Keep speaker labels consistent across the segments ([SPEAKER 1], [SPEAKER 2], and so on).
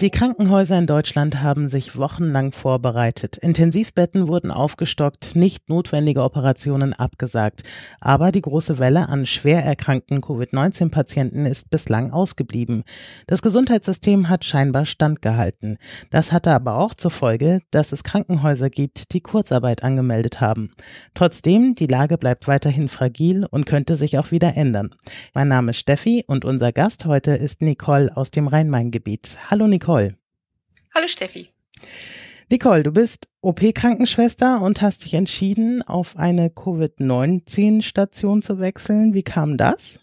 [SPEAKER 1] Die Krankenhäuser in Deutschland haben sich wochenlang vorbereitet. Intensivbetten wurden aufgestockt, nicht notwendige Operationen abgesagt. Aber die große Welle an schwer erkrankten Covid-19-Patienten ist bislang ausgeblieben. Das Gesundheitssystem hat scheinbar standgehalten. Das hatte aber auch zur Folge, dass es Krankenhäuser gibt, die Kurzarbeit angemeldet haben. Trotzdem, die Lage bleibt weiterhin fragil und könnte sich auch wieder ändern. Mein Name ist Steffi und unser Gast heute ist Nicole aus dem Rhein-Main-Gebiet. Hallo Nicole. Nicole.
[SPEAKER 2] Hallo Steffi.
[SPEAKER 1] Nicole, du bist OP-Krankenschwester und hast dich entschieden, auf eine Covid-19-Station zu wechseln. Wie kam das?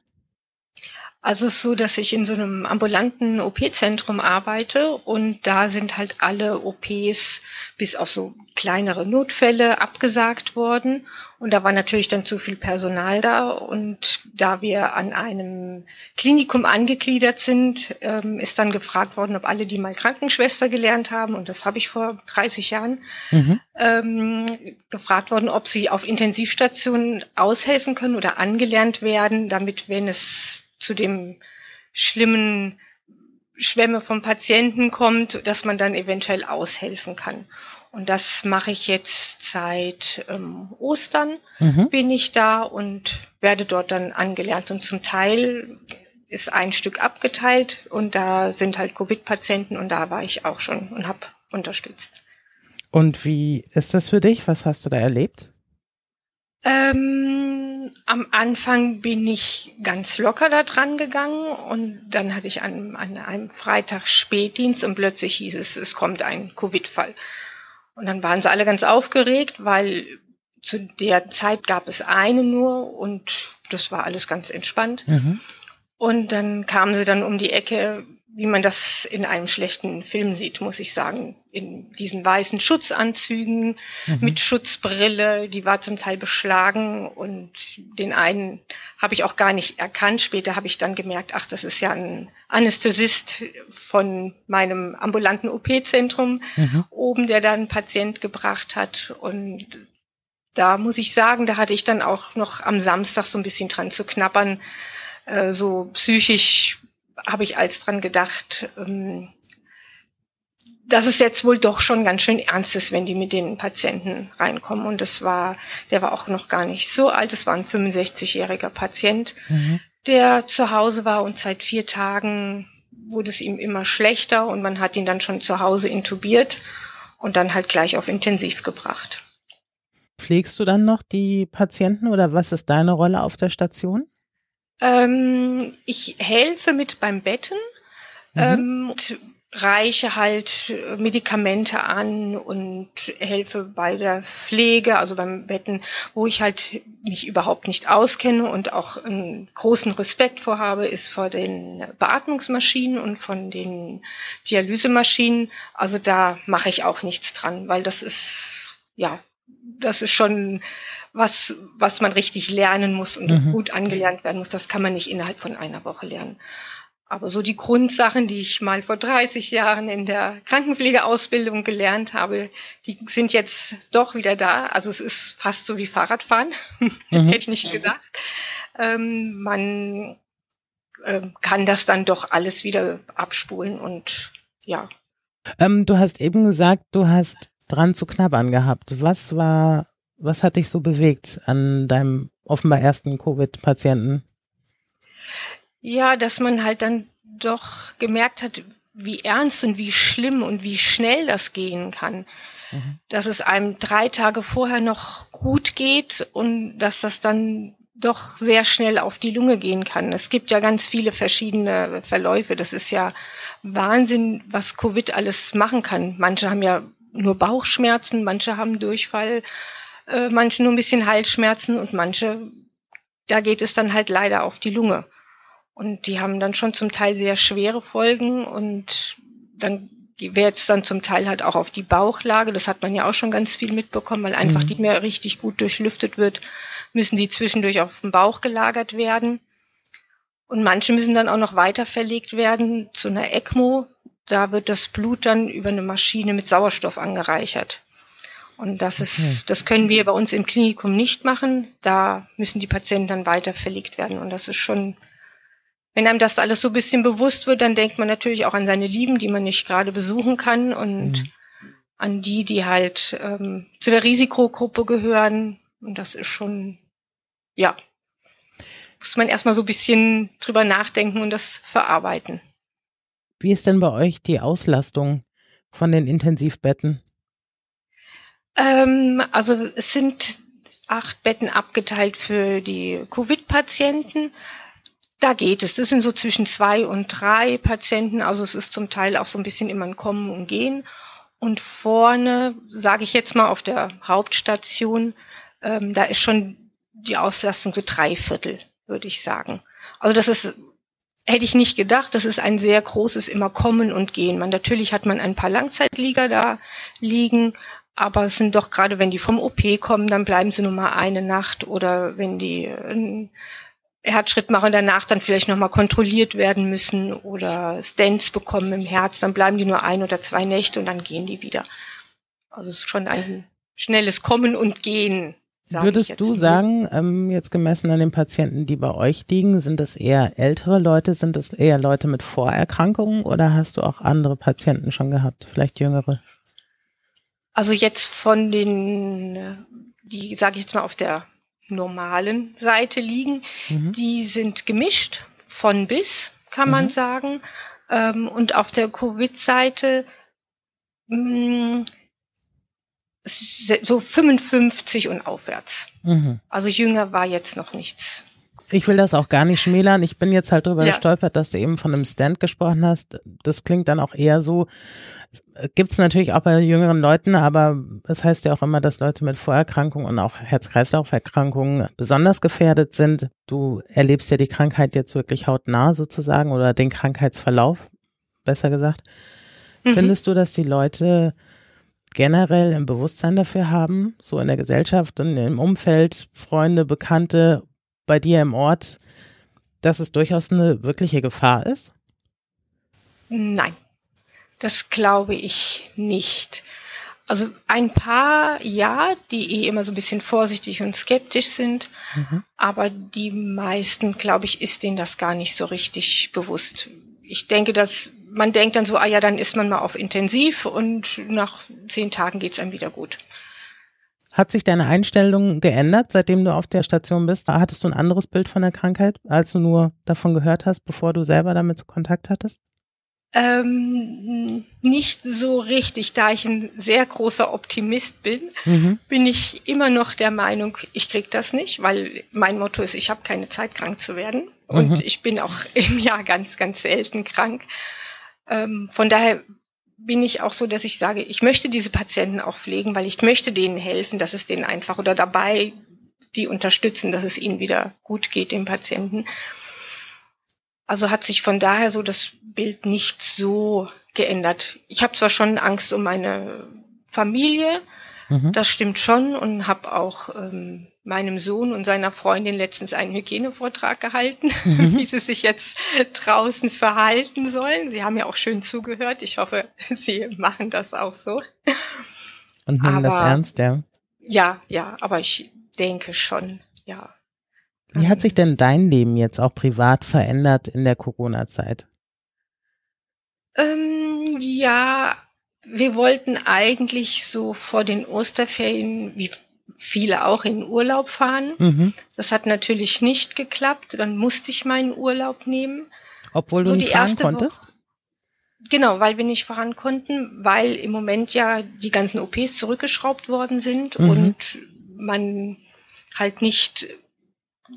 [SPEAKER 2] Also es ist so, dass ich in so einem ambulanten OP-Zentrum arbeite und da sind halt alle OPs bis auf so kleinere Notfälle abgesagt worden. Und da war natürlich dann zu viel Personal da. Und da wir an einem Klinikum angegliedert sind, ähm, ist dann gefragt worden, ob alle, die mal Krankenschwester gelernt haben, und das habe ich vor 30 Jahren, mhm. ähm, gefragt worden, ob sie auf Intensivstationen aushelfen können oder angelernt werden, damit, wenn es zu dem schlimmen Schwämme vom Patienten kommt, dass man dann eventuell aushelfen kann. Und das mache ich jetzt seit ähm, Ostern, mhm. bin ich da und werde dort dann angelernt. Und zum Teil ist ein Stück abgeteilt und da sind halt Covid-Patienten und da war ich auch schon und habe unterstützt.
[SPEAKER 1] Und wie ist das für dich? Was hast du da erlebt?
[SPEAKER 2] Ähm, am Anfang bin ich ganz locker da dran gegangen und dann hatte ich an, an einem Freitag Spätdienst und plötzlich hieß es, es kommt ein Covid-Fall. Und dann waren sie alle ganz aufgeregt, weil zu der Zeit gab es eine nur und das war alles ganz entspannt. Mhm. Und dann kamen sie dann um die Ecke wie man das in einem schlechten Film sieht, muss ich sagen. In diesen weißen Schutzanzügen mhm. mit Schutzbrille, die war zum Teil beschlagen und den einen habe ich auch gar nicht erkannt. Später habe ich dann gemerkt, ach, das ist ja ein Anästhesist von meinem ambulanten OP-Zentrum mhm. oben, der da einen Patient gebracht hat und da muss ich sagen, da hatte ich dann auch noch am Samstag so ein bisschen dran zu knabbern, äh, so psychisch habe ich als dran gedacht, ähm, dass es jetzt wohl doch schon ganz schön ernst ist, wenn die mit den Patienten reinkommen. Und das war, der war auch noch gar nicht so alt. Es war ein 65-jähriger Patient, mhm. der zu Hause war und seit vier Tagen wurde es ihm immer schlechter und man hat ihn dann schon zu Hause intubiert und dann halt gleich auf Intensiv gebracht.
[SPEAKER 1] Pflegst du dann noch die Patienten oder was ist deine Rolle auf der Station?
[SPEAKER 2] Ähm, ich helfe mit beim Betten mhm. ähm, und reiche halt Medikamente an und helfe bei der Pflege, also beim Betten, wo ich halt mich überhaupt nicht auskenne und auch einen großen Respekt vorhabe, ist vor den Beatmungsmaschinen und von den Dialysemaschinen. Also da mache ich auch nichts dran, weil das ist, ja, das ist schon was, was man richtig lernen muss und mhm. gut angelernt werden muss. Das kann man nicht innerhalb von einer Woche lernen. Aber so die Grundsachen, die ich mal vor 30 Jahren in der Krankenpflegeausbildung gelernt habe, die sind jetzt doch wieder da. Also es ist fast so wie Fahrradfahren. Mhm. Hätte ich nicht gedacht. Ähm, man äh, kann das dann doch alles wieder abspulen und ja.
[SPEAKER 1] Ähm, du hast eben gesagt, du hast dran zu knabbern gehabt. Was war was hat dich so bewegt an deinem offenbar ersten Covid-Patienten?
[SPEAKER 2] Ja, dass man halt dann doch gemerkt hat, wie ernst und wie schlimm und wie schnell das gehen kann. Mhm. Dass es einem drei Tage vorher noch gut geht und dass das dann doch sehr schnell auf die Lunge gehen kann. Es gibt ja ganz viele verschiedene Verläufe. Das ist ja Wahnsinn, was Covid alles machen kann. Manche haben ja nur Bauchschmerzen, manche haben Durchfall, äh, manche nur ein bisschen Halsschmerzen und manche, da geht es dann halt leider auf die Lunge. Und die haben dann schon zum Teil sehr schwere Folgen und dann wird es dann zum Teil halt auch auf die Bauchlage. Das hat man ja auch schon ganz viel mitbekommen, weil einfach mhm. die mehr richtig gut durchlüftet wird, müssen die zwischendurch auf dem Bauch gelagert werden. Und manche müssen dann auch noch weiter verlegt werden zu einer ECMO. Da wird das Blut dann über eine Maschine mit Sauerstoff angereichert. Und das ist, das können wir bei uns im Klinikum nicht machen. Da müssen die Patienten dann weiter verlegt werden. Und das ist schon, wenn einem das alles so ein bisschen bewusst wird, dann denkt man natürlich auch an seine Lieben, die man nicht gerade besuchen kann und mhm. an die, die halt ähm, zu der Risikogruppe gehören. Und das ist schon, ja, muss man erstmal so ein bisschen drüber nachdenken und das verarbeiten.
[SPEAKER 1] Wie ist denn bei euch die Auslastung von den Intensivbetten?
[SPEAKER 2] Ähm, also es sind acht Betten abgeteilt für die Covid-Patienten. Da geht es. Das sind so zwischen zwei und drei Patienten. Also es ist zum Teil auch so ein bisschen immer ein Kommen und Gehen. Und vorne, sage ich jetzt mal auf der Hauptstation, ähm, da ist schon die Auslastung so drei Viertel, würde ich sagen. Also das ist, hätte ich nicht gedacht, das ist ein sehr großes immer Kommen und Gehen. Man, natürlich hat man ein paar Langzeitlieger da liegen, aber es sind doch gerade, wenn die vom OP kommen, dann bleiben sie nur mal eine Nacht oder wenn die einen Herzschritt machen danach dann vielleicht nochmal kontrolliert werden müssen oder Stents bekommen im Herz, dann bleiben die nur ein oder zwei Nächte und dann gehen die wieder. Also es ist schon ein schnelles Kommen und Gehen.
[SPEAKER 1] Würdest du sagen, ähm, jetzt gemessen an den Patienten, die bei euch liegen, sind das eher ältere Leute, sind das eher Leute mit Vorerkrankungen oder hast du auch andere Patienten schon gehabt, vielleicht jüngere?
[SPEAKER 2] Also jetzt von den, die sage ich jetzt mal auf der normalen Seite liegen, mhm. die sind gemischt von bis, kann mhm. man sagen. Ähm, und auf der Covid-Seite mm, so 55 und aufwärts. Mhm. Also jünger war jetzt noch nichts.
[SPEAKER 1] Ich will das auch gar nicht schmälern. Ich bin jetzt halt drüber ja. gestolpert, dass du eben von einem Stand gesprochen hast. Das klingt dann auch eher so, gibt es natürlich auch bei jüngeren Leuten, aber es heißt ja auch immer, dass Leute mit Vorerkrankungen und auch Herz-Kreislauf-Erkrankungen besonders gefährdet sind. Du erlebst ja die Krankheit jetzt wirklich hautnah sozusagen oder den Krankheitsverlauf, besser gesagt. Mhm. Findest du, dass die Leute generell ein Bewusstsein dafür haben, so in der Gesellschaft und im Umfeld, Freunde, Bekannte, bei dir im Ort, dass es durchaus eine wirkliche Gefahr ist?
[SPEAKER 2] Nein. Das glaube ich nicht. Also ein paar ja, die eh immer so ein bisschen vorsichtig und skeptisch sind, mhm. aber die meisten, glaube ich, ist denen das gar nicht so richtig bewusst. Ich denke, dass man denkt dann so, ah ja, dann ist man mal auf Intensiv und nach zehn Tagen geht's einem wieder gut.
[SPEAKER 1] Hat sich deine Einstellung geändert, seitdem du auf der Station bist? Hattest du ein anderes Bild von der Krankheit, als du nur davon gehört hast, bevor du selber damit Kontakt hattest?
[SPEAKER 2] Ähm, nicht so richtig, da ich ein sehr großer Optimist bin, mhm. bin ich immer noch der Meinung, ich krieg das nicht, weil mein Motto ist, ich habe keine Zeit, krank zu werden. Und mhm. ich bin auch im Jahr ganz, ganz selten krank. Ähm, von daher bin ich auch so, dass ich sage, ich möchte diese Patienten auch pflegen, weil ich möchte denen helfen, dass es denen einfach oder dabei die unterstützen, dass es ihnen wieder gut geht, den Patienten. Also hat sich von daher so das Bild nicht so geändert. Ich habe zwar schon Angst um meine Familie, mhm. das stimmt schon, und habe auch ähm, meinem Sohn und seiner Freundin letztens einen Hygienevortrag gehalten, mhm. wie sie sich jetzt draußen verhalten sollen. Sie haben ja auch schön zugehört. Ich hoffe, sie machen das auch so.
[SPEAKER 1] Und nehmen aber, das ernst, ja?
[SPEAKER 2] Ja, ja, aber ich denke schon, ja.
[SPEAKER 1] Wie hat sich denn dein Leben jetzt auch privat verändert in der Corona-Zeit?
[SPEAKER 2] Ähm, ja, wir wollten eigentlich so vor den Osterferien, wie viele auch, in Urlaub fahren. Mhm. Das hat natürlich nicht geklappt. Dann musste ich meinen Urlaub nehmen.
[SPEAKER 1] Obwohl du so nicht fahren konntest? Woche,
[SPEAKER 2] genau, weil wir nicht fahren konnten, weil im Moment ja die ganzen OPs zurückgeschraubt worden sind mhm. und man halt nicht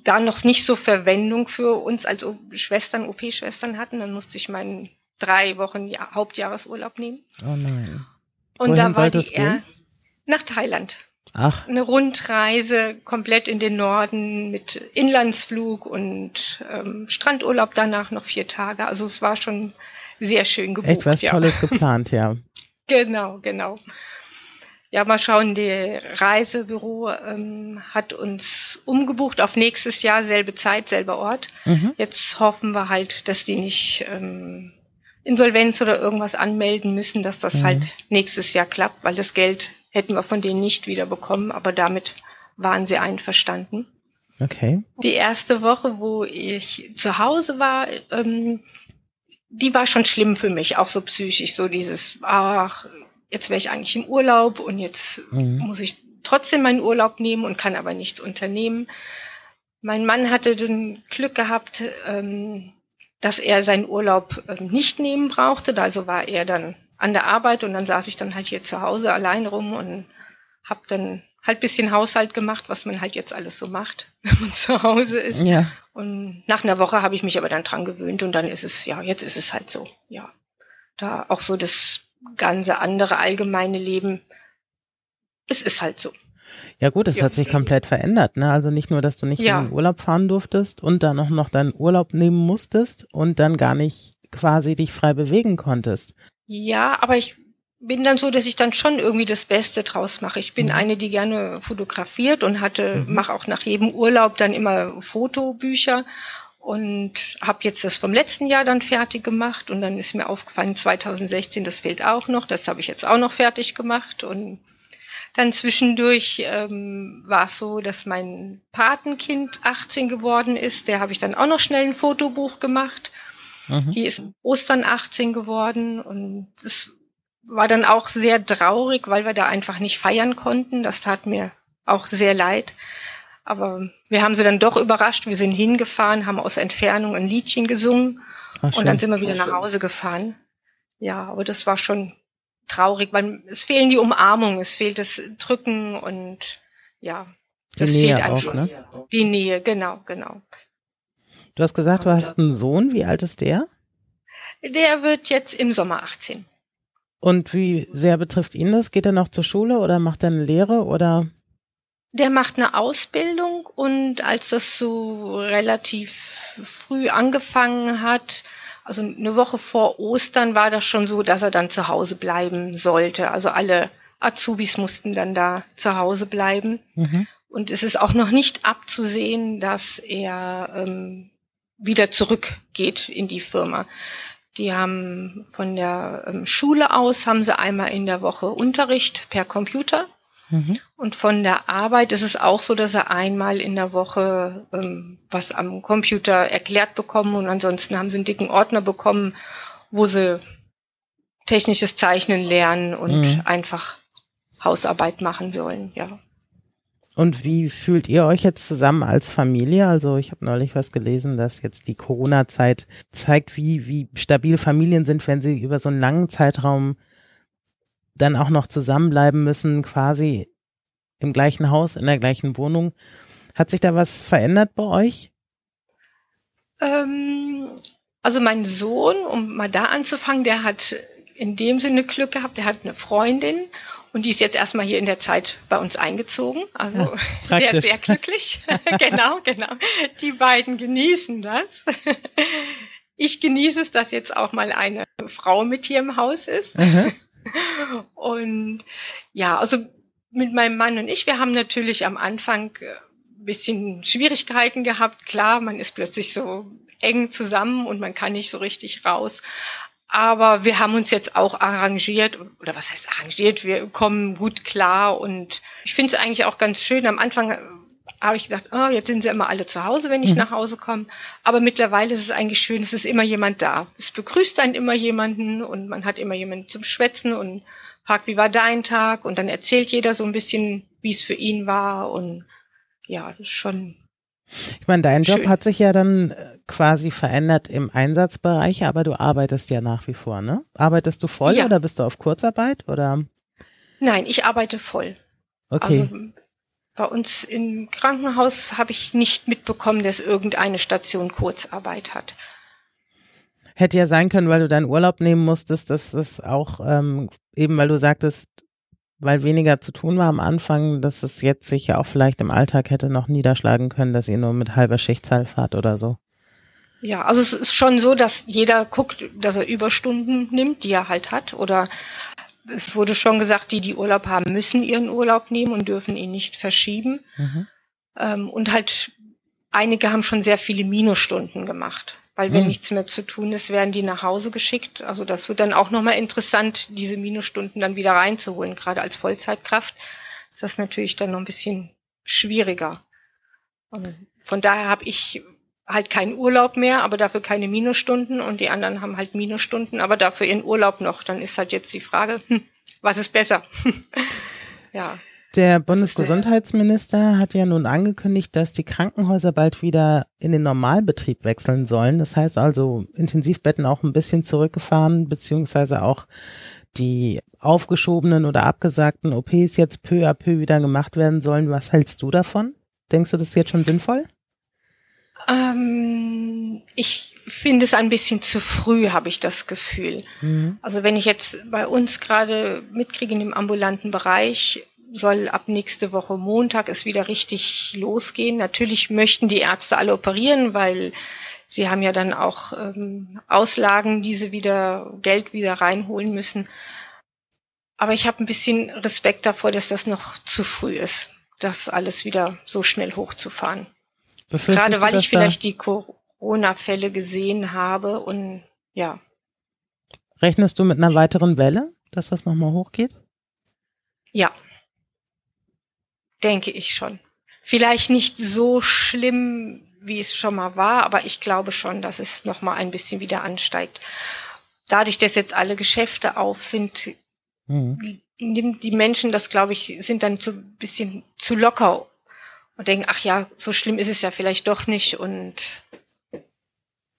[SPEAKER 2] da noch nicht so Verwendung für uns als Schwestern, OP-Schwestern hatten, dann musste ich meinen drei Wochen Hauptjahresurlaub nehmen.
[SPEAKER 1] Oh nein.
[SPEAKER 2] Und Wohin da war die er nach Thailand.
[SPEAKER 1] Ach.
[SPEAKER 2] Eine Rundreise komplett in den Norden mit Inlandsflug und ähm, Strandurlaub danach noch vier Tage. Also es war schon sehr schön gebucht.
[SPEAKER 1] Etwas ja. Tolles geplant, ja.
[SPEAKER 2] genau, genau. Ja, mal schauen, die Reisebüro ähm, hat uns umgebucht auf nächstes Jahr, selbe Zeit, selber Ort. Mhm. Jetzt hoffen wir halt, dass die nicht ähm, Insolvenz oder irgendwas anmelden müssen, dass das mhm. halt nächstes Jahr klappt, weil das Geld hätten wir von denen nicht wiederbekommen, aber damit waren sie einverstanden.
[SPEAKER 1] Okay.
[SPEAKER 2] Die erste Woche, wo ich zu Hause war, ähm, die war schon schlimm für mich, auch so psychisch, so dieses, ach, jetzt wäre ich eigentlich im Urlaub und jetzt mhm. muss ich trotzdem meinen Urlaub nehmen und kann aber nichts unternehmen. Mein Mann hatte den Glück gehabt, ähm, dass er seinen Urlaub ähm, nicht nehmen brauchte. Also war er dann an der Arbeit und dann saß ich dann halt hier zu Hause allein rum und habe dann halt bisschen Haushalt gemacht, was man halt jetzt alles so macht, wenn man zu Hause ist.
[SPEAKER 1] Ja.
[SPEAKER 2] Und nach einer Woche habe ich mich aber dann dran gewöhnt und dann ist es, ja, jetzt ist es halt so, ja. Da auch so das ganze andere allgemeine Leben, es ist halt so.
[SPEAKER 1] Ja gut, es ja. hat sich komplett verändert. Ne? Also nicht nur, dass du nicht ja. in den Urlaub fahren durftest und dann auch noch deinen Urlaub nehmen musstest und dann gar nicht quasi dich frei bewegen konntest.
[SPEAKER 2] Ja, aber ich bin dann so, dass ich dann schon irgendwie das Beste draus mache. Ich bin mhm. eine, die gerne fotografiert und hatte, mhm. mache auch nach jedem Urlaub dann immer Fotobücher und habe jetzt das vom letzten Jahr dann fertig gemacht und dann ist mir aufgefallen 2016, das fehlt auch noch, das habe ich jetzt auch noch fertig gemacht und dann zwischendurch ähm, war es so, dass mein Patenkind 18 geworden ist. Der habe ich dann auch noch schnell ein Fotobuch gemacht. Mhm. Die ist Ostern 18 geworden und es war dann auch sehr traurig, weil wir da einfach nicht feiern konnten. Das tat mir auch sehr leid. Aber wir haben sie dann doch überrascht. Wir sind hingefahren, haben aus Entfernung ein Liedchen gesungen Ach, und dann sind wir wieder nach Hause gefahren. Ja, aber das war schon traurig, weil es fehlen die Umarmungen, es fehlt das Drücken und ja,
[SPEAKER 1] die das Nähe fehlt auch, schon. Ne?
[SPEAKER 2] Die Nähe, genau, genau.
[SPEAKER 1] Du hast gesagt, du hast einen Sohn, wie alt ist der?
[SPEAKER 2] Der wird jetzt im Sommer 18.
[SPEAKER 1] Und wie sehr betrifft ihn das? Geht er noch zur Schule oder macht er eine Lehre oder?
[SPEAKER 2] Der macht eine Ausbildung und als das so relativ früh angefangen hat, also eine Woche vor Ostern war das schon so, dass er dann zu Hause bleiben sollte. Also alle Azubis mussten dann da zu Hause bleiben. Mhm. Und es ist auch noch nicht abzusehen, dass er ähm, wieder zurückgeht in die Firma. Die haben von der ähm, Schule aus, haben sie einmal in der Woche Unterricht per Computer Mhm. Und von der Arbeit ist es auch so, dass er einmal in der Woche ähm, was am Computer erklärt bekommen und ansonsten haben sie einen dicken Ordner bekommen, wo sie technisches Zeichnen lernen und mhm. einfach Hausarbeit machen sollen, ja.
[SPEAKER 1] Und wie fühlt ihr euch jetzt zusammen als Familie? Also ich habe neulich was gelesen, dass jetzt die Corona-Zeit zeigt, wie, wie stabil Familien sind, wenn sie über so einen langen Zeitraum dann auch noch zusammenbleiben müssen, quasi im gleichen Haus, in der gleichen Wohnung. Hat sich da was verändert bei euch?
[SPEAKER 2] Ähm, also mein Sohn, um mal da anzufangen, der hat in dem Sinne Glück gehabt, der hat eine Freundin und die ist jetzt erstmal hier in der Zeit bei uns eingezogen. Also ja, sehr, sehr glücklich. genau, genau. Die beiden genießen das. Ich genieße es, dass jetzt auch mal eine Frau mit hier im Haus ist. Mhm. Und ja, also mit meinem Mann und ich, wir haben natürlich am Anfang ein äh, bisschen Schwierigkeiten gehabt. Klar, man ist plötzlich so eng zusammen und man kann nicht so richtig raus. Aber wir haben uns jetzt auch arrangiert, oder was heißt arrangiert, wir kommen gut klar und ich finde es eigentlich auch ganz schön. Am Anfang habe ich gedacht, oh, jetzt sind sie immer alle zu Hause, wenn ich mhm. nach Hause komme. Aber mittlerweile ist es eigentlich schön, es ist immer jemand da. Es begrüßt einen immer jemanden und man hat immer jemanden zum Schwätzen und fragt, wie war dein Tag? Und dann erzählt jeder so ein bisschen, wie es für ihn war. Und ja, das ist schon.
[SPEAKER 1] Ich meine, dein schön. Job hat sich ja dann äh, quasi verändert im Einsatzbereich, aber du arbeitest ja nach wie vor, ne? Arbeitest du voll ja. oder bist du auf Kurzarbeit oder?
[SPEAKER 2] Nein, ich arbeite voll.
[SPEAKER 1] Okay. Also
[SPEAKER 2] bei uns im Krankenhaus habe ich nicht mitbekommen, dass irgendeine Station Kurzarbeit hat.
[SPEAKER 1] Hätte ja sein können, weil du deinen Urlaub nehmen musstest, dass es auch ähm, eben, weil du sagtest, weil weniger zu tun war am Anfang, dass es jetzt sich ja auch vielleicht im Alltag hätte noch niederschlagen können, dass ihr nur mit halber Schichtzahl fahrt oder so.
[SPEAKER 2] Ja, also es ist schon so, dass jeder guckt, dass er Überstunden nimmt, die er halt hat, oder es wurde schon gesagt, die, die Urlaub haben, müssen ihren Urlaub nehmen und dürfen ihn nicht verschieben. Mhm. Ähm, und halt einige haben schon sehr viele Minusstunden gemacht. Weil wenn hm. nichts mehr zu tun ist, werden die nach Hause geschickt. Also das wird dann auch nochmal interessant, diese Minusstunden dann wieder reinzuholen. Gerade als Vollzeitkraft ist das natürlich dann noch ein bisschen schwieriger. Und von daher habe ich halt keinen Urlaub mehr, aber dafür keine Minusstunden und die anderen haben halt Minusstunden, aber dafür ihren Urlaub noch. Dann ist halt jetzt die Frage, hm, was ist besser?
[SPEAKER 1] ja. Der Bundesgesundheitsminister hat ja nun angekündigt, dass die Krankenhäuser bald wieder in den Normalbetrieb wechseln sollen. Das heißt also Intensivbetten auch ein bisschen zurückgefahren, beziehungsweise auch die aufgeschobenen oder abgesagten OPs jetzt peu à peu wieder gemacht werden sollen. Was hältst du davon? Denkst du, das ist jetzt schon sinnvoll?
[SPEAKER 2] Ähm, ich finde es ein bisschen zu früh, habe ich das Gefühl. Mhm. Also wenn ich jetzt bei uns gerade mitkriege in dem ambulanten Bereich, soll ab nächste Woche Montag es wieder richtig losgehen. Natürlich möchten die Ärzte alle operieren, weil sie haben ja dann auch ähm, Auslagen, die sie wieder Geld wieder reinholen müssen. Aber ich habe ein bisschen Respekt davor, dass das noch zu früh ist, das alles wieder so schnell hochzufahren. Gerade weil ich vielleicht die Corona-Fälle gesehen habe und ja.
[SPEAKER 1] Rechnest du mit einer weiteren Welle, dass das nochmal hochgeht?
[SPEAKER 2] Ja, denke ich schon. Vielleicht nicht so schlimm, wie es schon mal war, aber ich glaube schon, dass es nochmal ein bisschen wieder ansteigt. Dadurch, dass jetzt alle Geschäfte auf sind, mhm. nimmt die Menschen das, glaube ich, sind dann so ein bisschen zu locker und denken, ach ja, so schlimm ist es ja vielleicht doch nicht und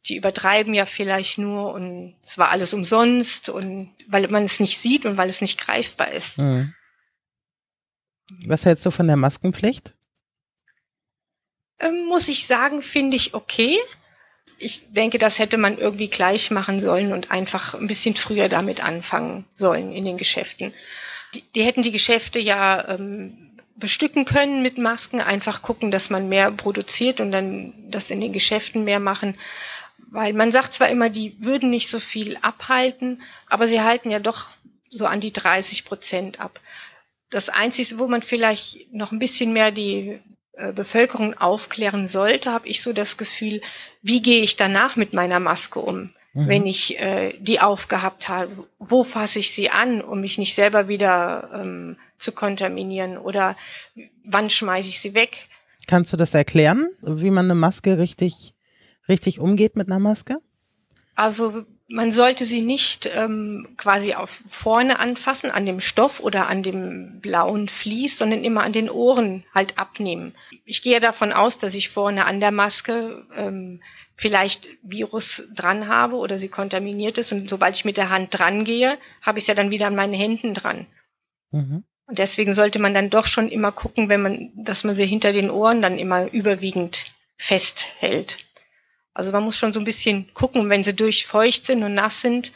[SPEAKER 2] die übertreiben ja vielleicht nur und es war alles umsonst und weil man es nicht sieht und weil es nicht greifbar ist. Mhm.
[SPEAKER 1] Was hältst du von der Maskenpflicht?
[SPEAKER 2] Ähm, muss ich sagen, finde ich okay. Ich denke, das hätte man irgendwie gleich machen sollen und einfach ein bisschen früher damit anfangen sollen in den Geschäften. Die, die hätten die Geschäfte ja ähm, bestücken können mit Masken, einfach gucken, dass man mehr produziert und dann das in den Geschäften mehr machen. Weil man sagt zwar immer, die würden nicht so viel abhalten, aber sie halten ja doch so an die 30 Prozent ab. Das Einzige, wo man vielleicht noch ein bisschen mehr die äh, Bevölkerung aufklären sollte, habe ich so das Gefühl, wie gehe ich danach mit meiner Maske um, mhm. wenn ich äh, die aufgehabt habe? Wo fasse ich sie an, um mich nicht selber wieder ähm, zu kontaminieren? Oder wann schmeiße ich sie weg?
[SPEAKER 1] Kannst du das erklären, wie man eine Maske richtig, richtig umgeht mit einer Maske?
[SPEAKER 2] Also man sollte sie nicht ähm, quasi auf vorne anfassen, an dem Stoff oder an dem blauen Vlies, sondern immer an den Ohren halt abnehmen. Ich gehe davon aus, dass ich vorne an der Maske ähm, vielleicht Virus dran habe oder sie kontaminiert ist und sobald ich mit der Hand dran gehe, habe ich es ja dann wieder an meinen Händen dran. Mhm. Und deswegen sollte man dann doch schon immer gucken, wenn man, dass man sie hinter den Ohren dann immer überwiegend festhält. Also man muss schon so ein bisschen gucken, wenn sie durchfeucht sind und nass sind,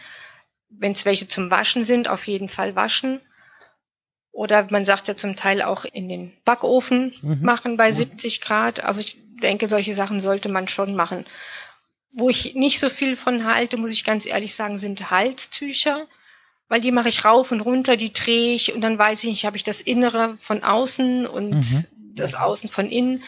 [SPEAKER 2] wenn es welche zum Waschen sind, auf jeden Fall waschen. Oder man sagt ja zum Teil auch in den Backofen mhm. machen bei 70 Grad. Also ich denke, solche Sachen sollte man schon machen. Wo ich nicht so viel von halte, muss ich ganz ehrlich sagen, sind Halstücher, weil die mache ich rauf und runter, die drehe ich und dann weiß ich nicht, habe ich das Innere von außen und mhm. das Außen von innen.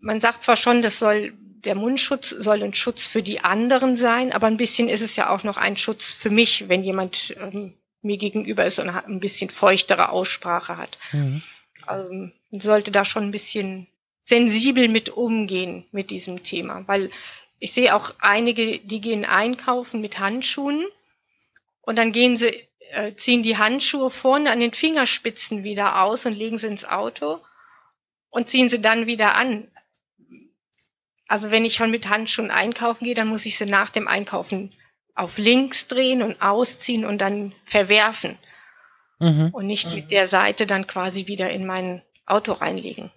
[SPEAKER 2] Man sagt zwar schon, das soll der Mundschutz soll ein Schutz für die anderen sein, aber ein bisschen ist es ja auch noch ein Schutz für mich, wenn jemand ähm, mir gegenüber ist und ein bisschen feuchtere Aussprache hat. Mhm. Also, man sollte da schon ein bisschen sensibel mit umgehen mit diesem Thema, weil ich sehe auch einige, die gehen einkaufen mit Handschuhen und dann gehen sie, äh, ziehen die Handschuhe vorne an den Fingerspitzen wieder aus und legen sie ins Auto und ziehen sie dann wieder an. Also wenn ich schon mit Handschuhen einkaufen gehe, dann muss ich sie nach dem Einkaufen auf links drehen und ausziehen und dann verwerfen. Mhm. Und nicht mit der Seite dann quasi wieder in mein Auto reinlegen.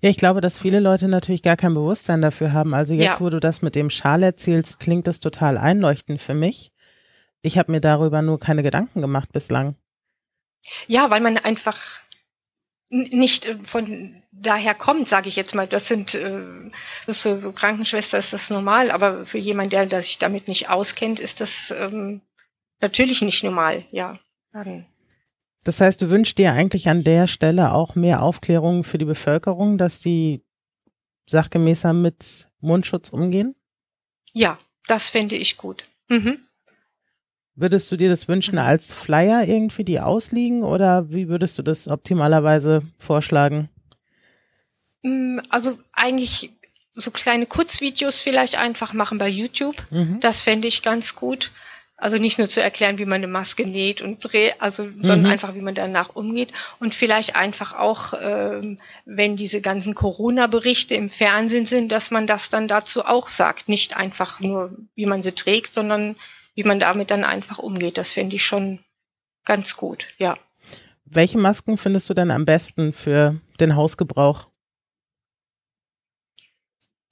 [SPEAKER 1] Ja, ich glaube, dass viele Leute natürlich gar kein Bewusstsein dafür haben. Also jetzt, ja. wo du das mit dem Schal erzählst, klingt das total einleuchtend für mich. Ich habe mir darüber nur keine Gedanken gemacht bislang.
[SPEAKER 2] Ja, weil man einfach nicht äh, von daher kommt, sage ich jetzt mal. Das sind, äh, das für Krankenschwester ist das normal, aber für jemand, der, der sich damit nicht auskennt, ist das ähm, natürlich nicht normal, ja.
[SPEAKER 1] Das heißt, du wünschst dir eigentlich an der Stelle auch mehr Aufklärung für die Bevölkerung, dass die sachgemäßer mit Mundschutz umgehen?
[SPEAKER 2] Ja, das fände ich gut. Mhm.
[SPEAKER 1] Würdest du dir das wünschen mhm. als Flyer irgendwie, die ausliegen oder wie würdest du das optimalerweise vorschlagen?
[SPEAKER 2] Mm, also eigentlich so kleine Kurzvideos vielleicht einfach machen bei YouTube. Mhm. Das fände ich ganz gut. Also nicht nur zu erklären, wie man eine Maske näht und dreht, also sondern mhm. einfach, wie man danach umgeht und vielleicht einfach auch, ähm, wenn diese ganzen Corona-Berichte im Fernsehen sind, dass man das dann dazu auch sagt, nicht einfach nur, wie man sie trägt, sondern wie man damit dann einfach umgeht. Das finde ich schon ganz gut, ja.
[SPEAKER 1] Welche Masken findest du denn am besten für den Hausgebrauch?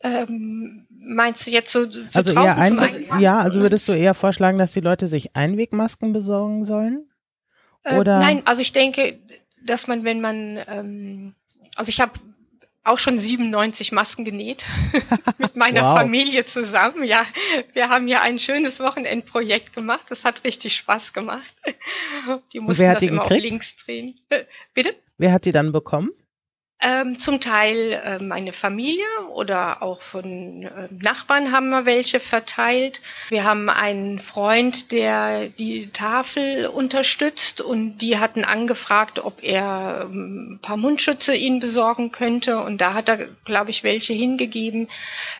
[SPEAKER 2] Ähm, meinst du jetzt so?
[SPEAKER 1] Also eher Einweg, ja, also würdest du eher vorschlagen, dass die Leute sich Einwegmasken besorgen sollen?
[SPEAKER 2] Äh, Oder? Äh, nein, also ich denke, dass man, wenn man, ähm, also ich habe auch schon 97 Masken genäht mit meiner wow. Familie zusammen. Ja, wir haben ja ein schönes Wochenendprojekt gemacht. Das hat richtig Spaß gemacht.
[SPEAKER 1] Die mussten das die immer gekriegt? auf
[SPEAKER 2] links drehen. Äh, bitte?
[SPEAKER 1] Wer hat die dann bekommen?
[SPEAKER 2] Ähm, zum Teil äh, meine Familie oder auch von äh, Nachbarn haben wir welche verteilt. Wir haben einen Freund, der die Tafel unterstützt und die hatten angefragt, ob er ähm, ein paar Mundschütze ihnen besorgen könnte und da hat er, glaube ich, welche hingegeben.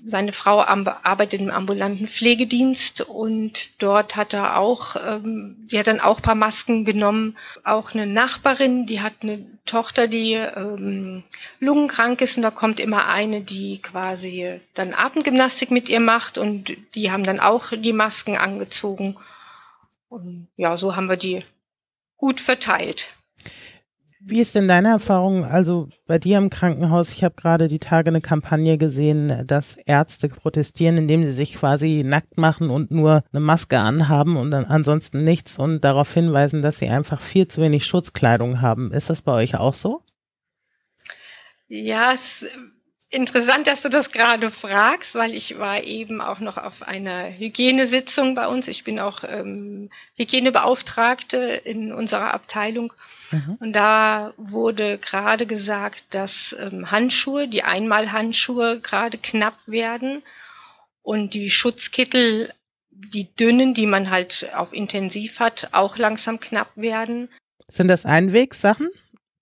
[SPEAKER 2] Seine Frau arbeitet im ambulanten Pflegedienst und dort hat er auch, ähm, sie hat dann auch paar Masken genommen. Auch eine Nachbarin, die hat eine Tochter, die ähm, lungenkrank ist und da kommt immer eine, die quasi dann Atemgymnastik mit ihr macht und die haben dann auch die Masken angezogen. Und ja, so haben wir die gut verteilt.
[SPEAKER 1] Wie ist denn deine Erfahrung, also bei dir im Krankenhaus? Ich habe gerade die Tage eine Kampagne gesehen, dass Ärzte protestieren, indem sie sich quasi nackt machen und nur eine Maske anhaben und dann ansonsten nichts und darauf hinweisen, dass sie einfach viel zu wenig Schutzkleidung haben. Ist das bei euch auch so?
[SPEAKER 2] Ja, es ist interessant, dass du das gerade fragst, weil ich war eben auch noch auf einer Hygienesitzung bei uns. Ich bin auch ähm, Hygienebeauftragte in unserer Abteilung. Mhm. Und da wurde gerade gesagt, dass ähm, Handschuhe, die Einmalhandschuhe gerade knapp werden und die Schutzkittel, die dünnen, die man halt auf Intensiv hat, auch langsam knapp werden.
[SPEAKER 1] Sind das Einwegsachen?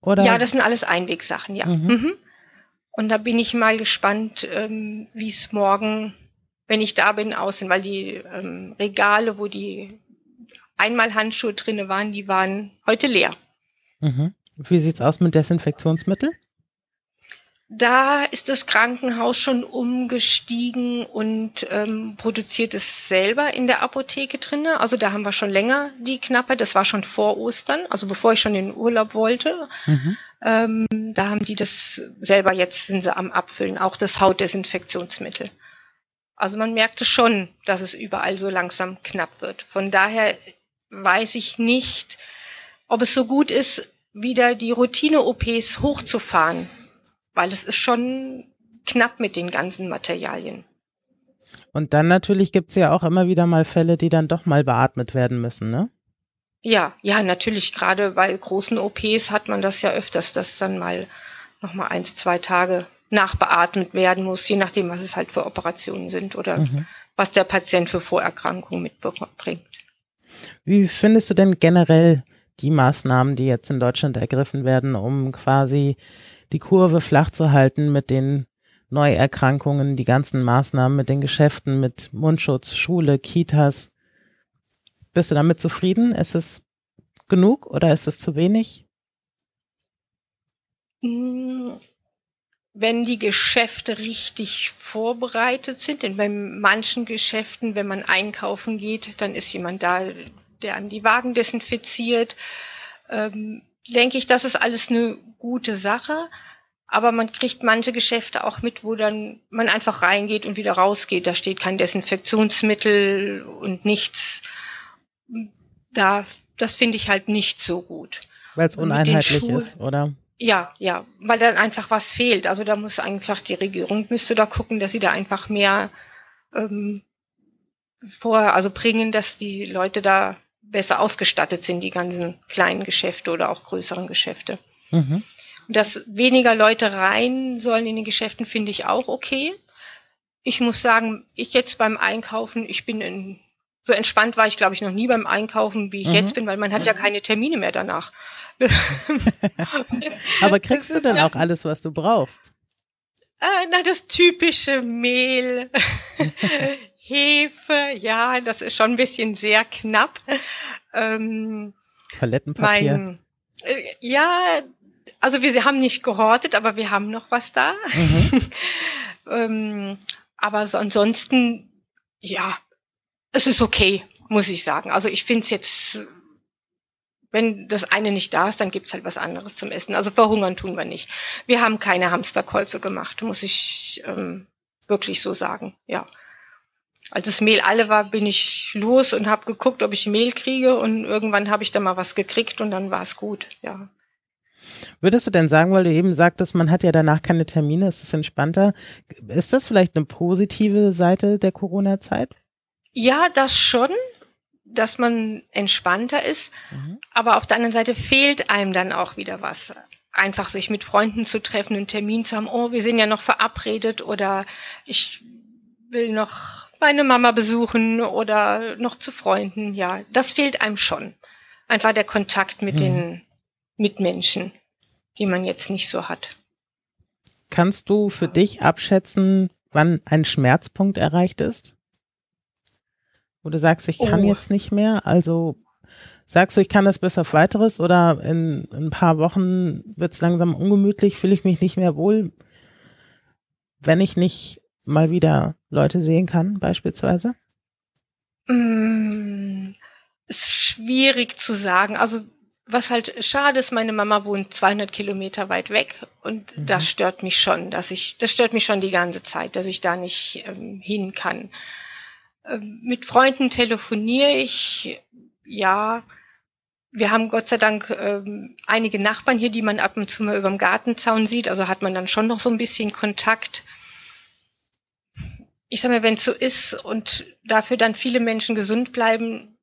[SPEAKER 1] Oder?
[SPEAKER 2] Ja, das sind alles Einwegsachen, ja. Mhm. Mhm. Und da bin ich mal gespannt, ähm, wie es morgen, wenn ich da bin, aussehen, weil die ähm, Regale, wo die Einmalhandschuhe drinne waren, die waren heute leer.
[SPEAKER 1] Mhm. Wie sieht's aus mit Desinfektionsmittel?
[SPEAKER 2] Da ist das Krankenhaus schon umgestiegen und ähm, produziert es selber in der Apotheke drinne. Also da haben wir schon länger die Knappe. Das war schon vor Ostern, also bevor ich schon in den Urlaub wollte. Mhm. Ähm, da haben die das selber, jetzt sind sie am Abfüllen, auch das Hautdesinfektionsmittel. Also man merkte schon, dass es überall so langsam knapp wird. Von daher weiß ich nicht, ob es so gut ist, wieder die Routine-OPs hochzufahren weil es ist schon knapp mit den ganzen Materialien.
[SPEAKER 1] Und dann natürlich gibt's ja auch immer wieder mal Fälle, die dann doch mal beatmet werden müssen, ne?
[SPEAKER 2] Ja, ja, natürlich. Gerade bei großen OPs hat man das ja öfters, dass dann mal noch mal eins, zwei Tage nachbeatmet werden muss, je nachdem, was es halt für Operationen sind oder mhm. was der Patient für Vorerkrankungen mitbringt.
[SPEAKER 1] Wie findest du denn generell die Maßnahmen, die jetzt in Deutschland ergriffen werden, um quasi die Kurve flach zu halten mit den Neuerkrankungen, die ganzen Maßnahmen mit den Geschäften, mit Mundschutz, Schule, Kitas. Bist du damit zufrieden? Ist es genug oder ist es zu wenig?
[SPEAKER 2] Hm, wenn die Geschäfte richtig vorbereitet sind, denn bei manchen Geschäften, wenn man einkaufen geht, dann ist jemand da, der an die Wagen desinfiziert. Ähm, denke ich, das ist alles eine gute Sache. Aber man kriegt manche Geschäfte auch mit, wo dann man einfach reingeht und wieder rausgeht. Da steht kein Desinfektionsmittel und nichts. Da, das finde ich halt nicht so gut.
[SPEAKER 1] Weil es uneinheitlich ist, oder?
[SPEAKER 2] Ja, ja, weil dann einfach was fehlt. Also da muss einfach die Regierung müsste da gucken, dass sie da einfach mehr ähm, vor, also bringen, dass die Leute da besser ausgestattet sind, die ganzen kleinen Geschäfte oder auch größeren Geschäfte. Mhm. Dass weniger Leute rein sollen in den Geschäften, finde ich auch okay. ich muss sagen, ich jetzt beim Einkaufen, ich bin in, so entspannt war ich, glaube ich, noch nie beim Einkaufen, wie ich mhm. jetzt bin, weil man hat ja keine Termine mehr danach.
[SPEAKER 1] Aber kriegst du dann ja, auch alles, was du brauchst?
[SPEAKER 2] Äh, na, das typische Mehl, Hefe, ja, das ist schon ein bisschen sehr knapp. Ähm,
[SPEAKER 1] Toilettenpapier.
[SPEAKER 2] Mein, äh, ja, also wir haben nicht gehortet, aber wir haben noch was da. Mhm. ähm, aber so ansonsten, ja, es ist okay, muss ich sagen. Also ich finde es jetzt, wenn das eine nicht da ist, dann gibt's halt was anderes zum Essen. Also verhungern tun wir nicht. Wir haben keine Hamsterkäufe gemacht, muss ich ähm, wirklich so sagen, ja. Als das Mehl alle war, bin ich los und habe geguckt, ob ich Mehl kriege und irgendwann habe ich dann mal was gekriegt und dann war es gut, ja.
[SPEAKER 1] Würdest du denn sagen, weil du eben sagtest, man hat ja danach keine Termine, es ist entspannter. Ist das vielleicht eine positive Seite der Corona-Zeit?
[SPEAKER 2] Ja, das schon, dass man entspannter ist. Mhm. Aber auf der anderen Seite fehlt einem dann auch wieder was. Einfach sich mit Freunden zu treffen, einen Termin zu haben. Oh, wir sind ja noch verabredet oder ich will noch meine Mama besuchen oder noch zu Freunden. Ja, das fehlt einem schon. Einfach der Kontakt mit mhm. den Mitmenschen, die man jetzt nicht so hat.
[SPEAKER 1] Kannst du für dich abschätzen, wann ein Schmerzpunkt erreicht ist? Wo du sagst, ich kann oh. jetzt nicht mehr, also sagst du, ich kann das bis auf weiteres oder in, in ein paar Wochen wird es langsam ungemütlich, fühle ich mich nicht mehr wohl, wenn ich nicht mal wieder Leute sehen kann, beispielsweise?
[SPEAKER 2] Mm, ist schwierig zu sagen. Also was halt schade ist, meine Mama wohnt 200 Kilometer weit weg und mhm. das stört mich schon, dass ich, das stört mich schon die ganze Zeit, dass ich da nicht ähm, hin kann. Ähm, mit Freunden telefoniere ich, ja. Wir haben Gott sei Dank ähm, einige Nachbarn hier, die man ab und zu mal über dem Gartenzaun sieht, also hat man dann schon noch so ein bisschen Kontakt. Ich sag mal, wenn es so ist und dafür dann viele Menschen gesund bleiben,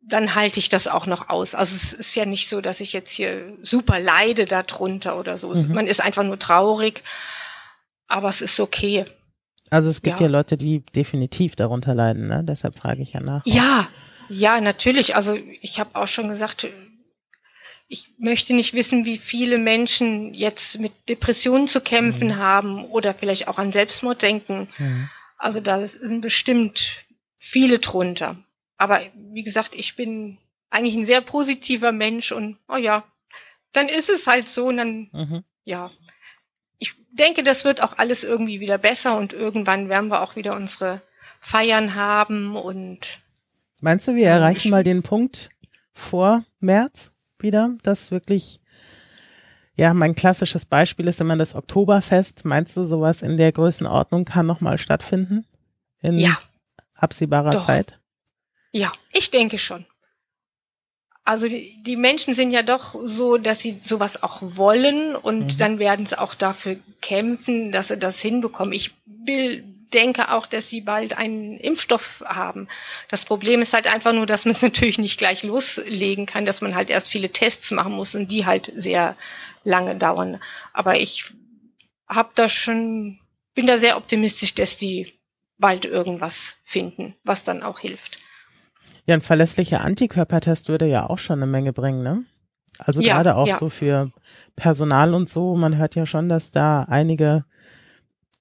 [SPEAKER 2] dann halte ich das auch noch aus. Also es ist ja nicht so, dass ich jetzt hier super leide darunter oder so. Mhm. Man ist einfach nur traurig, aber es ist okay.
[SPEAKER 1] Also es gibt ja, ja Leute, die definitiv darunter leiden, ne? Deshalb frage ich ja nach.
[SPEAKER 2] Ja, ja, natürlich. Also ich habe auch schon gesagt, ich möchte nicht wissen, wie viele Menschen jetzt mit Depressionen zu kämpfen mhm. haben oder vielleicht auch an Selbstmord denken. Mhm. Also da sind bestimmt viele drunter. Aber wie gesagt, ich bin eigentlich ein sehr positiver Mensch und oh ja, dann ist es halt so und dann, mhm. ja. Ich denke, das wird auch alles irgendwie wieder besser und irgendwann werden wir auch wieder unsere Feiern haben und.
[SPEAKER 1] Meinst du, wir erreichen mal den Punkt vor März wieder, dass wirklich, ja, mein klassisches Beispiel ist immer das Oktoberfest. Meinst du, sowas in der Größenordnung kann nochmal stattfinden? In ja. absehbarer Doch. Zeit?
[SPEAKER 2] Ja, ich denke schon. Also die, die Menschen sind ja doch so, dass sie sowas auch wollen und mhm. dann werden sie auch dafür kämpfen, dass sie das hinbekommen. Ich will, denke auch, dass sie bald einen Impfstoff haben. Das Problem ist halt einfach nur, dass man es natürlich nicht gleich loslegen kann, dass man halt erst viele Tests machen muss und die halt sehr lange dauern. Aber ich habe da schon, bin da sehr optimistisch, dass die bald irgendwas finden, was dann auch hilft.
[SPEAKER 1] Ja, ein verlässlicher Antikörpertest würde ja auch schon eine Menge bringen, ne? Also ja, gerade auch ja. so für Personal und so. Man hört ja schon, dass da einige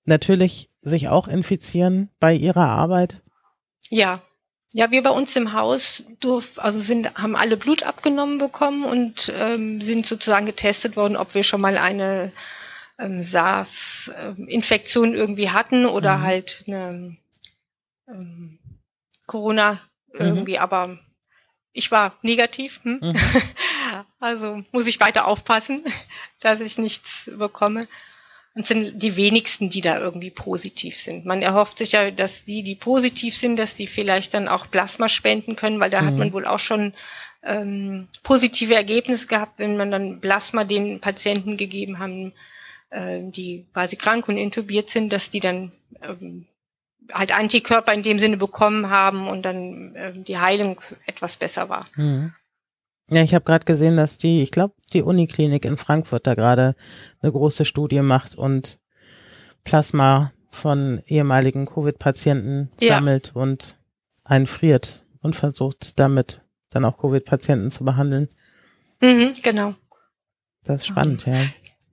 [SPEAKER 1] natürlich sich auch infizieren bei ihrer Arbeit.
[SPEAKER 2] Ja, ja, wir bei uns im Haus durf, also sind, haben alle Blut abgenommen bekommen und ähm, sind sozusagen getestet worden, ob wir schon mal eine ähm, SARS-Infektion irgendwie hatten oder mhm. halt eine ähm, Corona Mhm. irgendwie, mhm. aber ich war negativ. Hm? Mhm. Also muss ich weiter aufpassen, dass ich nichts bekomme. Und sind die wenigsten, die da irgendwie positiv sind. Man erhofft sich ja, dass die, die positiv sind, dass die vielleicht dann auch Plasma spenden können, weil da mhm. hat man wohl auch schon ähm, positive Ergebnisse gehabt, wenn man dann Plasma den Patienten gegeben haben, äh, die quasi krank und intubiert sind, dass die dann ähm, halt Antikörper in dem Sinne bekommen haben und dann äh, die Heilung etwas besser war. Mhm.
[SPEAKER 1] Ja, ich habe gerade gesehen, dass die, ich glaube, die Uniklinik in Frankfurt da gerade eine große Studie macht und Plasma von ehemaligen Covid-Patienten ja. sammelt und einfriert und versucht damit dann auch Covid-Patienten zu behandeln.
[SPEAKER 2] Mhm, genau.
[SPEAKER 1] Das ist spannend, ja.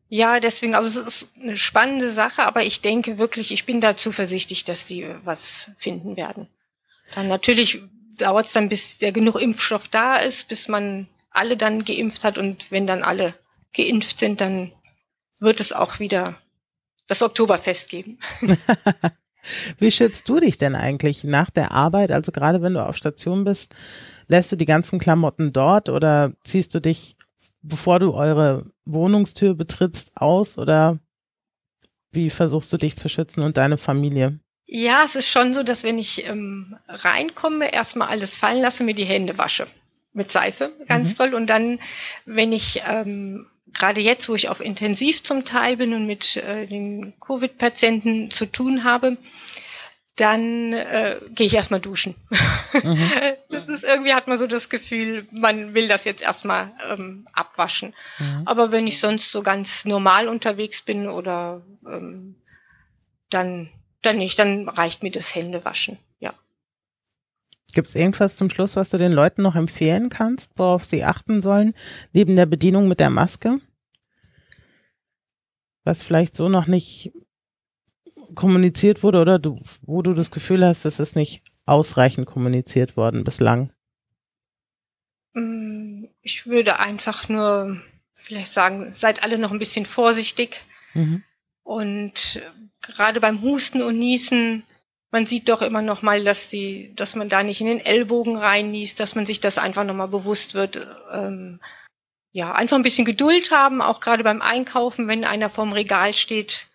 [SPEAKER 2] Ja, deswegen, also es ist eine spannende Sache, aber ich denke wirklich, ich bin da zuversichtlich, dass die was finden werden. Dann natürlich dauert es dann, bis der genug Impfstoff da ist, bis man alle dann geimpft hat und wenn dann alle geimpft sind, dann wird es auch wieder das Oktoberfest geben.
[SPEAKER 1] Wie schützt du dich denn eigentlich nach der Arbeit? Also gerade wenn du auf Station bist, lässt du die ganzen Klamotten dort oder ziehst du dich, bevor du eure Wohnungstür betrittst, aus oder wie versuchst du dich zu schützen und deine Familie?
[SPEAKER 2] Ja, es ist schon so, dass wenn ich ähm, reinkomme, erstmal alles fallen lasse, mir die Hände wasche mit Seife, ganz mhm. toll. Und dann, wenn ich ähm, gerade jetzt, wo ich auf Intensiv zum Teil bin und mit äh, den Covid-Patienten zu tun habe, dann äh, gehe ich erstmal duschen. Mhm. Das ist irgendwie hat man so das Gefühl, man will das jetzt erstmal ähm, abwaschen. Mhm. Aber wenn ich sonst so ganz normal unterwegs bin oder ähm, dann dann nicht, dann reicht mir das Händewaschen. Ja.
[SPEAKER 1] Gibt es irgendwas zum Schluss, was du den Leuten noch empfehlen kannst, worauf sie achten sollen, neben der Bedienung mit der Maske? Was vielleicht so noch nicht kommuniziert wurde oder du, wo du das Gefühl hast, es ist nicht ausreichend kommuniziert worden bislang?
[SPEAKER 2] Mm, ich würde einfach nur vielleicht sagen, seid alle noch ein bisschen vorsichtig. Mhm. Und gerade beim Husten und Niesen man sieht doch immer noch mal, dass sie, dass man da nicht in den Ellbogen reinniest, dass man sich das einfach noch mal bewusst wird. Ähm, ja, einfach ein bisschen Geduld haben, auch gerade beim Einkaufen, wenn einer vorm Regal steht,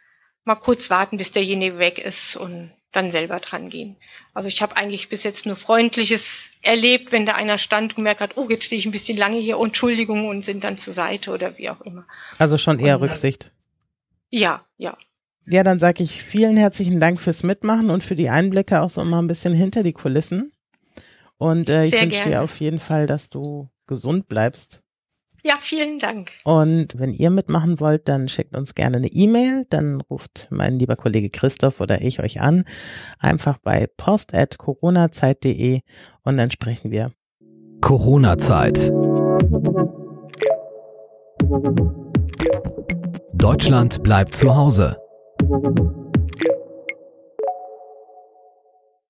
[SPEAKER 2] mal kurz warten, bis derjenige weg ist und dann selber dran gehen. Also ich habe eigentlich bis jetzt nur Freundliches erlebt, wenn da einer stand und gemerkt hat, oh, jetzt stehe ich ein bisschen lange hier, Entschuldigung, und sind dann zur Seite oder wie auch immer.
[SPEAKER 1] Also schon eher und, Rücksicht.
[SPEAKER 2] Ja, ja.
[SPEAKER 1] Ja, dann sage ich vielen herzlichen Dank fürs Mitmachen und für die Einblicke auch so mal ein bisschen hinter die Kulissen. Und äh, ich wünsche dir auf jeden Fall, dass du gesund bleibst.
[SPEAKER 2] Ja, vielen Dank.
[SPEAKER 1] Und wenn ihr mitmachen wollt, dann schickt uns gerne eine E-Mail. Dann ruft mein lieber Kollege Christoph oder ich euch an. Einfach bei post.coronazeit.de und dann sprechen wir.
[SPEAKER 3] Corona-Zeit. Deutschland bleibt zu Hause.